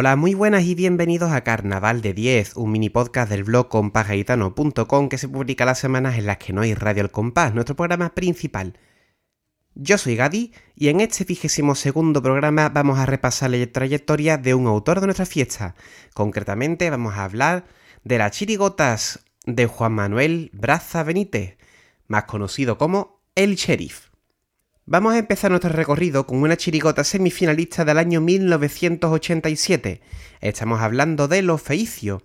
Hola, muy buenas y bienvenidos a Carnaval de 10, un mini podcast del blog compasgaitano.com que se publica las semanas en las que no hay radio al compás, nuestro programa principal. Yo soy Gadi y en este vigésimo segundo programa vamos a repasar la trayectoria de un autor de nuestra fiesta. Concretamente vamos a hablar de las chirigotas de Juan Manuel Braza Benítez, más conocido como El Sheriff. Vamos a empezar nuestro recorrido con una chirigota semifinalista del año 1987. Estamos hablando de Los Feicios,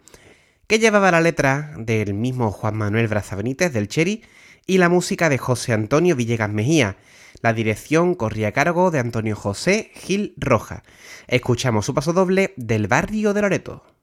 que llevaba la letra del mismo Juan Manuel Braza Benítez del Cheri y la música de José Antonio Villegas Mejía. La dirección corría a cargo de Antonio José Gil Roja. Escuchamos su paso doble del barrio de Loreto.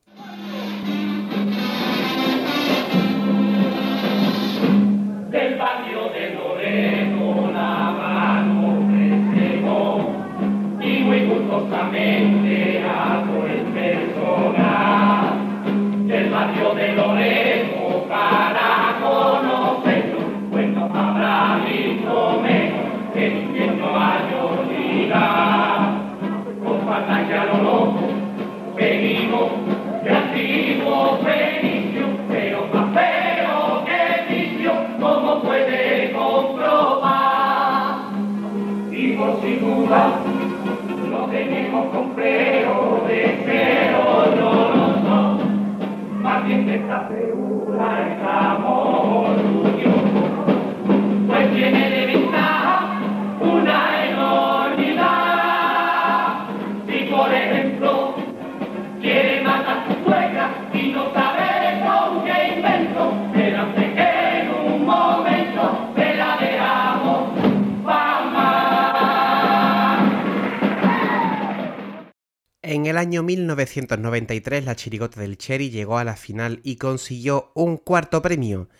tumba, no tenemos complejo de pero no, no, más bien de esta figura estamos orgullosos. En el año 1993 la chirigota del Cherry llegó a la final y consiguió un cuarto premio.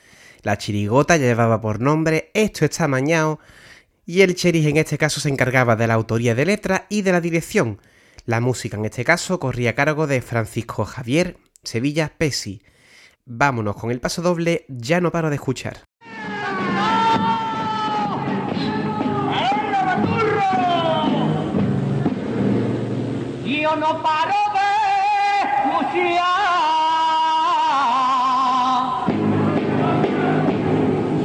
La chirigota llevaba por nombre Esto está mañado y el Cherry en este caso se encargaba de la autoría de letra y de la dirección. La música en este caso corría a cargo de Francisco Javier Sevilla Pesi. Vámonos con el paso doble, ya no paro de escuchar. No paro de escuchar.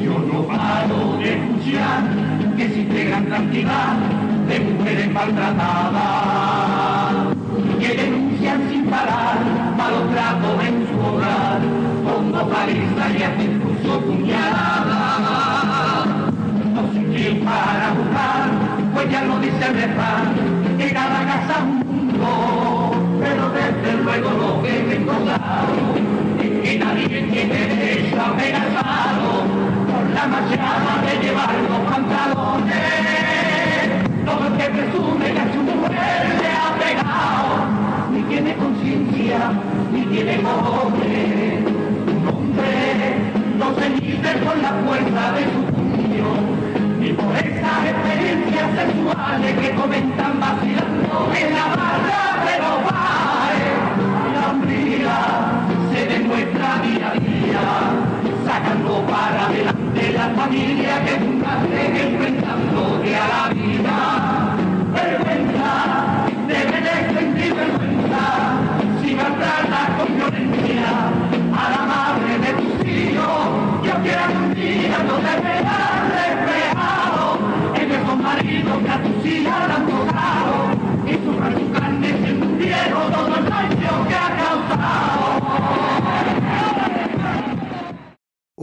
Yo no paro de escuchar que existe gran cantidad de mujeres maltratadas que denuncian sin parar malos tratos en su hogar como paliza y hacen su puñalada. No sé quién para buscar, pues ya lo dice el refrán, que cada casa pero es que nadie tiene derecho a amenazado por la machada de llevar los pantalones. Todo el que presume que a su mujer le ha pegado, ni tiene conciencia, ni tiene cojones. Un hombre no se mide con la fuerza de su puño y por esas experiencias sexuales que comentan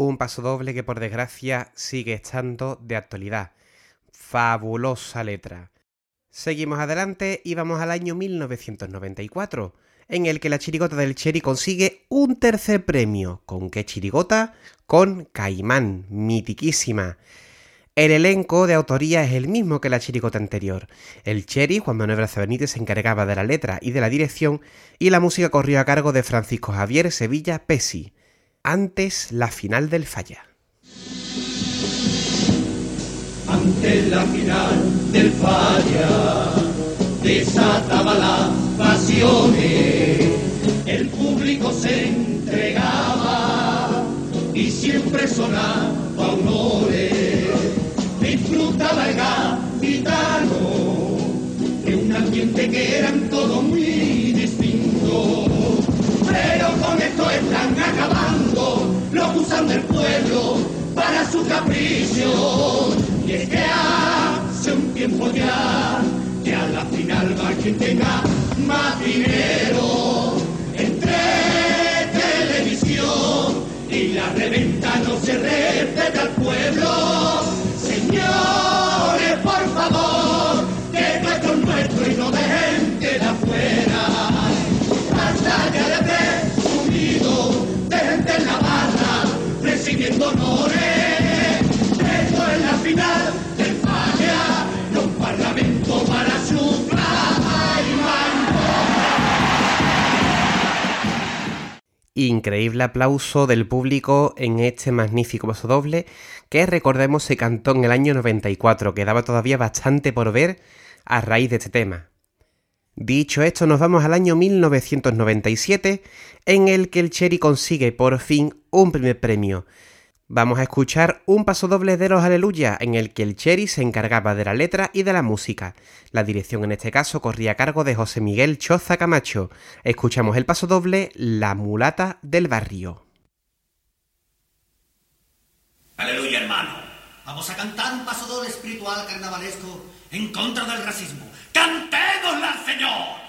Un paso doble que por desgracia sigue estando de actualidad. Fabulosa letra. Seguimos adelante y vamos al año 1994, en el que la chirigota del Cherry consigue un tercer premio. ¿Con qué chirigota? Con Caimán, mitiquísima. El elenco de autoría es el mismo que la chiricota anterior. El Cherry, Juan Manuel Braza se encargaba de la letra y de la dirección, y la música corrió a cargo de Francisco Javier Sevilla Pesi. Antes la final del falla. Antes la final del falla, desataba las pasiones, el público se entregaba y siempre sonaba honores, disfrutaba el gitano de un ambiente que eran todos muy distintos, pero con esto están acabando del pueblo para su capricho. Y es que hace un tiempo ya que a la final va quien tenga más dinero. Entre televisión y la reventa no se respeta al pueblo. Increíble aplauso del público en este magnífico pasodoble que recordemos se cantó en el año 94, quedaba todavía bastante por ver a raíz de este tema. Dicho esto, nos vamos al año 1997, en el que el Cherry consigue por fin un primer premio, Vamos a escuchar un paso doble de los Aleluya en el que el Cherry se encargaba de la letra y de la música. La dirección en este caso corría a cargo de José Miguel Choza Camacho. Escuchamos el paso doble La mulata del barrio. Aleluya hermano, vamos a cantar un paso doble espiritual carnavalesco en contra del racismo. ¡Cantémosla, Señor!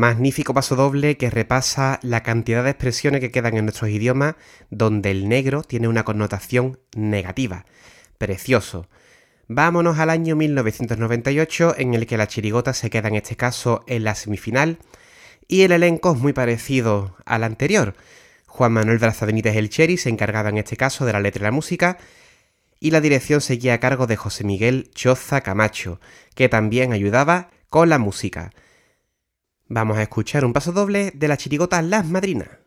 Magnífico paso doble que repasa la cantidad de expresiones que quedan en nuestros idiomas donde el negro tiene una connotación negativa. Precioso. Vámonos al año 1998 en el que la chirigota se queda en este caso en la semifinal y el elenco es muy parecido al anterior. Juan Manuel Braza Benítez El Cheri se encargaba en este caso de la letra y la música y la dirección seguía a cargo de José Miguel Choza Camacho, que también ayudaba con la música. Vamos a escuchar un paso doble de la chirigota Las Madrinas.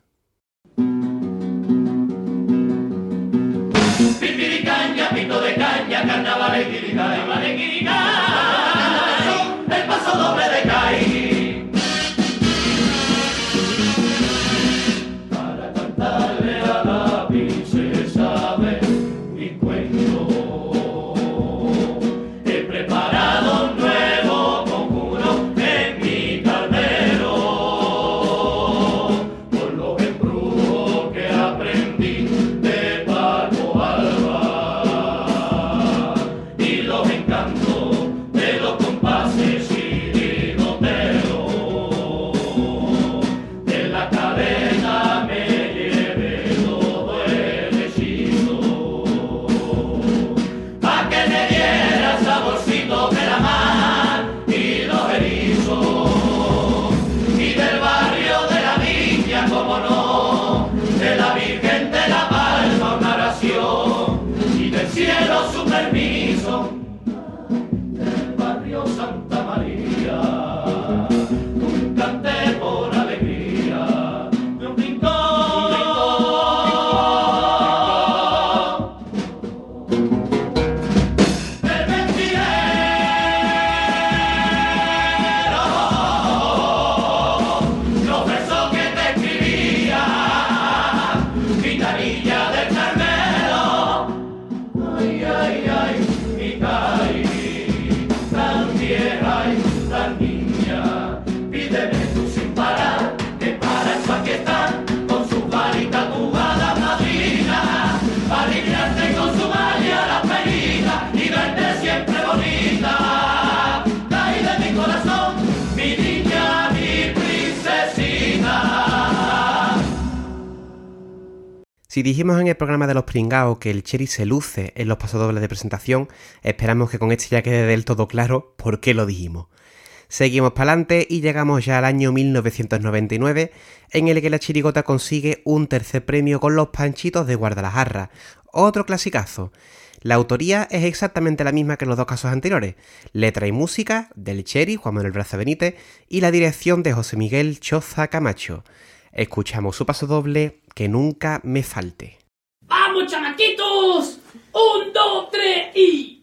Dijimos en el programa de los pringaos que el Cherry se luce en los pasodobles de presentación, esperamos que con este ya quede del todo claro por qué lo dijimos. Seguimos para adelante y llegamos ya al año 1999, en el que la chirigota consigue un tercer premio con los Panchitos de Guadalajara, otro clasicazo. La autoría es exactamente la misma que en los dos casos anteriores, letra y música del Cherry, Juan Manuel Braza Benítez, y la dirección de José Miguel Choza Camacho. Escuchamos su paso doble, que nunca me falte. ¡Vamos, chamaquitos! ¡Un, dos, tres y...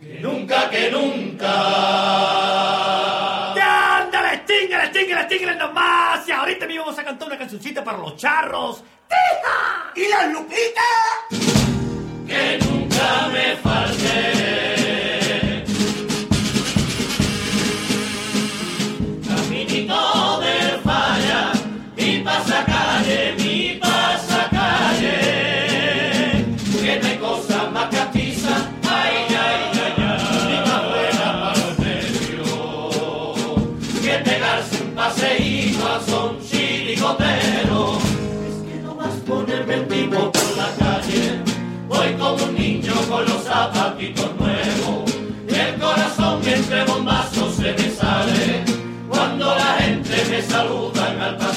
Que nunca, que nunca. ¡Ya, ándale! ¡Tíngale, tíngale, tíngale nomás! Y ahorita me vamos a cantar una cancioncita para los charros. ¡Tija! ¿Y la Lupita? Que nunca me falte. Niño con los zapatitos nuevos. El corazón entre bombazos se me sale. Cuando la gente me saluda al pasar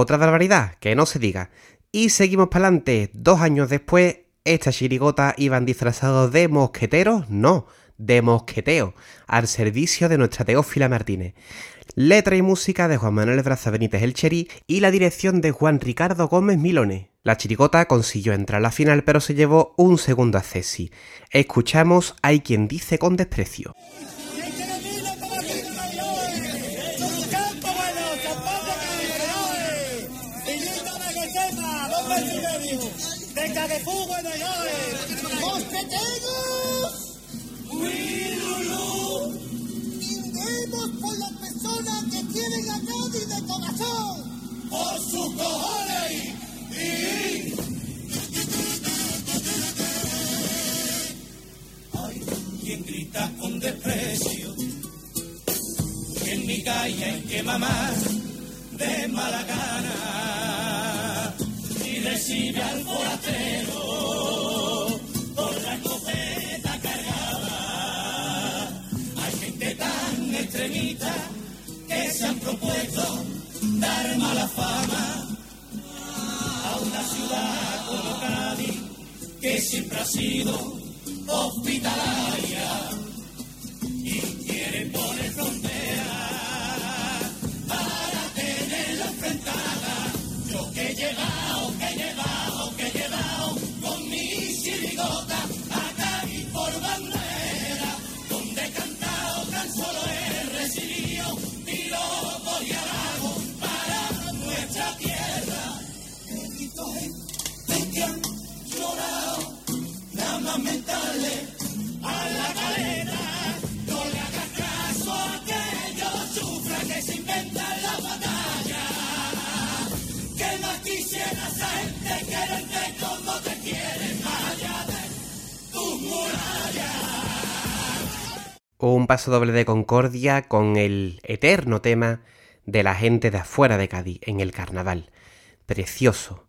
Otra barbaridad, que no se diga. Y seguimos para adelante. Dos años después, esta chirigota iban disfrazados de mosqueteros, no, de mosqueteo, al servicio de nuestra Teófila Martínez. Letra y música de Juan Manuel Braza Benítez El Cheri y la dirección de Juan Ricardo Gómez Milone. La chirigota consiguió entrar a la final pero se llevó un segundo a. Escuchamos Hay quien dice con desprecio. ¡Mosqueteros! ¡Brindemos por las personas que quieren a Cádiz de corazón! ¡Por sus cojones! Hay quien grita con desprecio que en mi calle hay que mamar de mala gana y recibe al forastero por la escopeta cargada. Hay gente tan extremista que se han propuesto dar mala fama a una ciudad como Cádiz que siempre ha sido hospitalaria paso doble de concordia con el eterno tema de la gente de afuera de Cádiz en el carnaval. Precioso.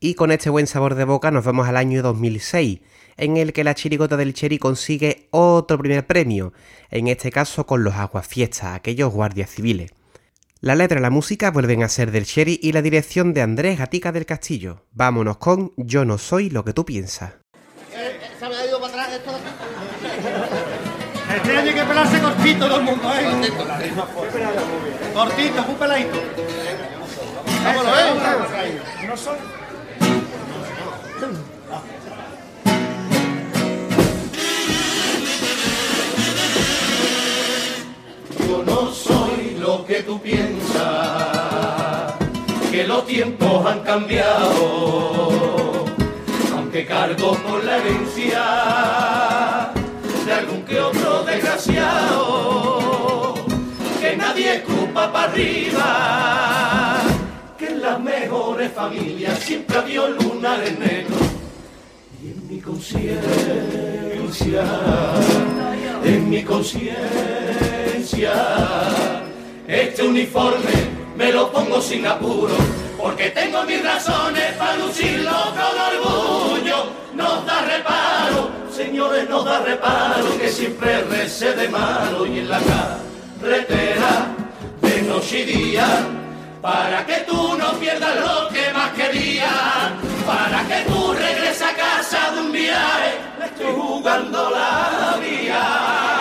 Y con este buen sabor de boca nos vamos al año 2006, en el que la chirigota del Cheri consigue otro primer premio, en este caso con los aguafiestas, aquellos guardias civiles. La letra y la música vuelven a ser del Cheri y la dirección de Andrés Gatica del Castillo. Vámonos con Yo no soy lo que tú piensas. Este año hay que pelarse cortito todo el mundo, ¿eh? Cortito, muy peladito. Vámonos, ¿eh? Yo no soy lo que tú piensas, que los tiempos han cambiado, aunque cargo con la herencia otro desgraciado, que nadie escupa para arriba, que en las mejores familias siempre había un lunares negros y en mi conciencia, en mi conciencia, este uniforme me lo pongo sin apuro, porque tengo mis razones para lucirlo nos da reparo que siempre recé de malo y en la carretera de noche y día para que tú no pierdas lo que más querías, para que tú regreses a casa de un viaje, me estoy jugando la vida.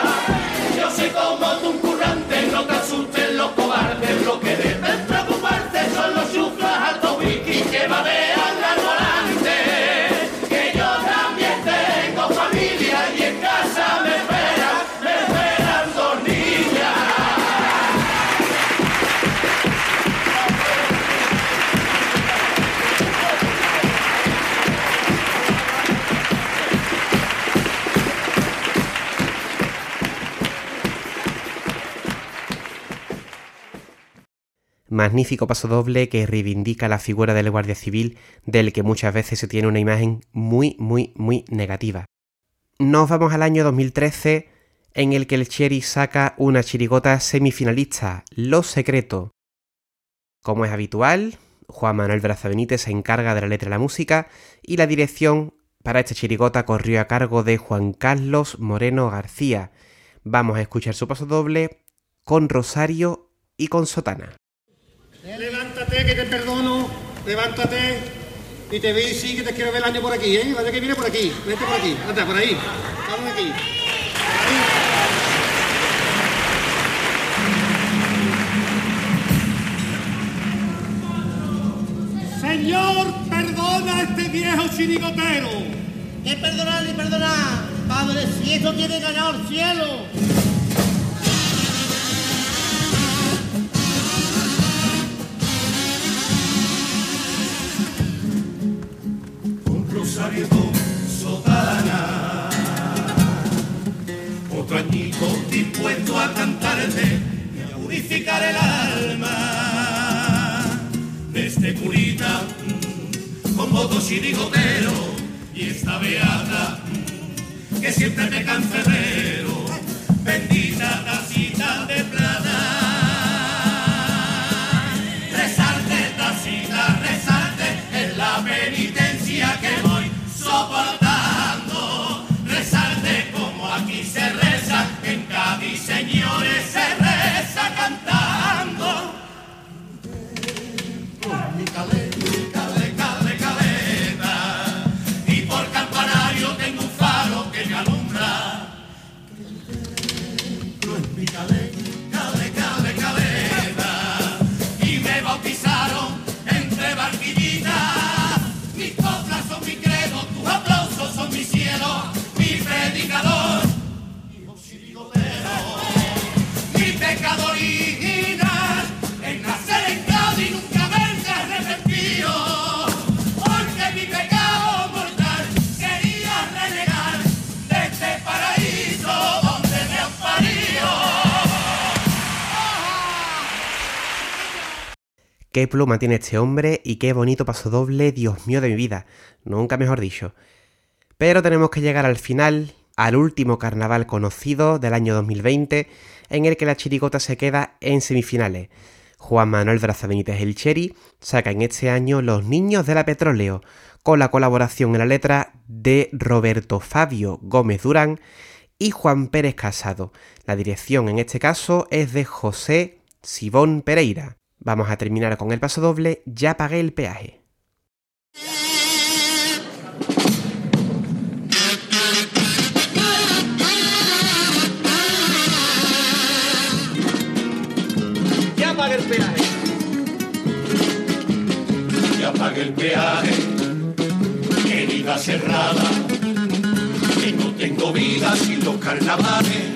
Yo soy como tú un currante, no te asusten los cobardes, lo que debes Magnífico paso doble que reivindica la figura del guardia civil del que muchas veces se tiene una imagen muy, muy, muy negativa. Nos vamos al año 2013 en el que el Cherry saca una chirigota semifinalista, Lo Secreto. Como es habitual, Juan Manuel Braza Benítez se encarga de la letra y la música y la dirección para esta chirigota corrió a cargo de Juan Carlos Moreno García. Vamos a escuchar su paso doble con Rosario y con Sotana. Levántate, que te perdono. Levántate. Y te vi, sí, que te quiero ver el año por aquí, ¿eh? Vaya que viene por aquí. Vete por aquí. Anda, por ahí. Vamos aquí. Señor, perdona a este viejo chirigotero. ¿Qué perdonar ni perdonar? Padre, si eso tiene ganado el cielo. Purificar el alma. De este curita mm, con votos chirigotero y esta beata mm, que siempre me cancerrero, Qué pluma tiene este hombre y qué bonito paso doble, Dios mío de mi vida, nunca mejor dicho. Pero tenemos que llegar al final, al último carnaval conocido del año 2020, en el que la chirigota se queda en semifinales. Juan Manuel Braza Benítez El Cheri saca en este año Los Niños de la Petróleo, con la colaboración en la letra de Roberto Fabio Gómez Durán y Juan Pérez Casado. La dirección en este caso es de José Sibón Pereira. Vamos a terminar con el paso doble, ya pagué el peaje. Ya pagué el peaje. Ya pagué el peaje. Querida cerrada, que no tengo vida sin los carnavales.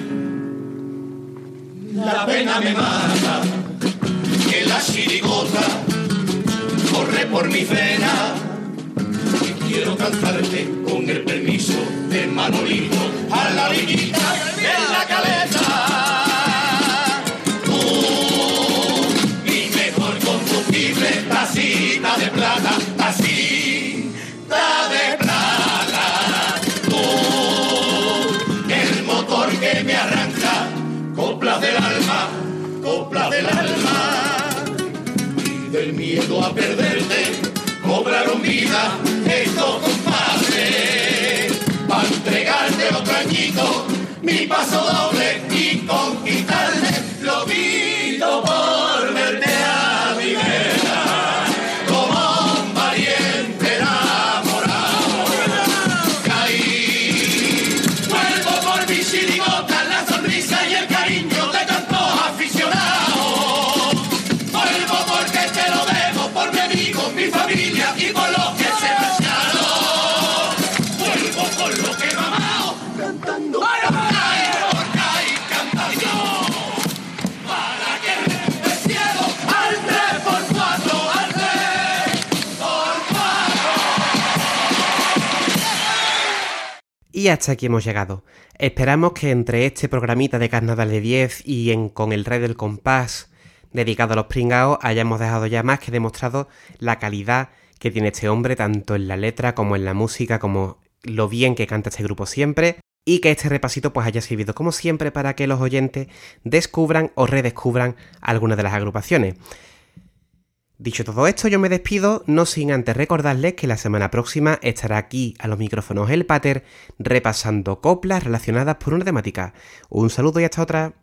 La pena me mata la chirigota corre por mi vena. Y quiero cantarte con el permiso de Manolito a la orillita miedo a perderte, cobraron vida estos compadres. Para entregarte otro añito, mi paso doble y conquistarme lo visto Y hasta aquí hemos llegado. Esperamos que entre este programita de Carnaval de 10 y en Con el Rey del Compás dedicado a los pringaos hayamos dejado ya más que demostrado la calidad que tiene este hombre tanto en la letra como en la música, como lo bien que canta este grupo siempre y que este repasito pues haya servido como siempre para que los oyentes descubran o redescubran algunas de las agrupaciones. Dicho todo esto, yo me despido, no sin antes recordarles que la semana próxima estará aquí a los micrófonos el Pater repasando coplas relacionadas por una temática. Un saludo y hasta otra.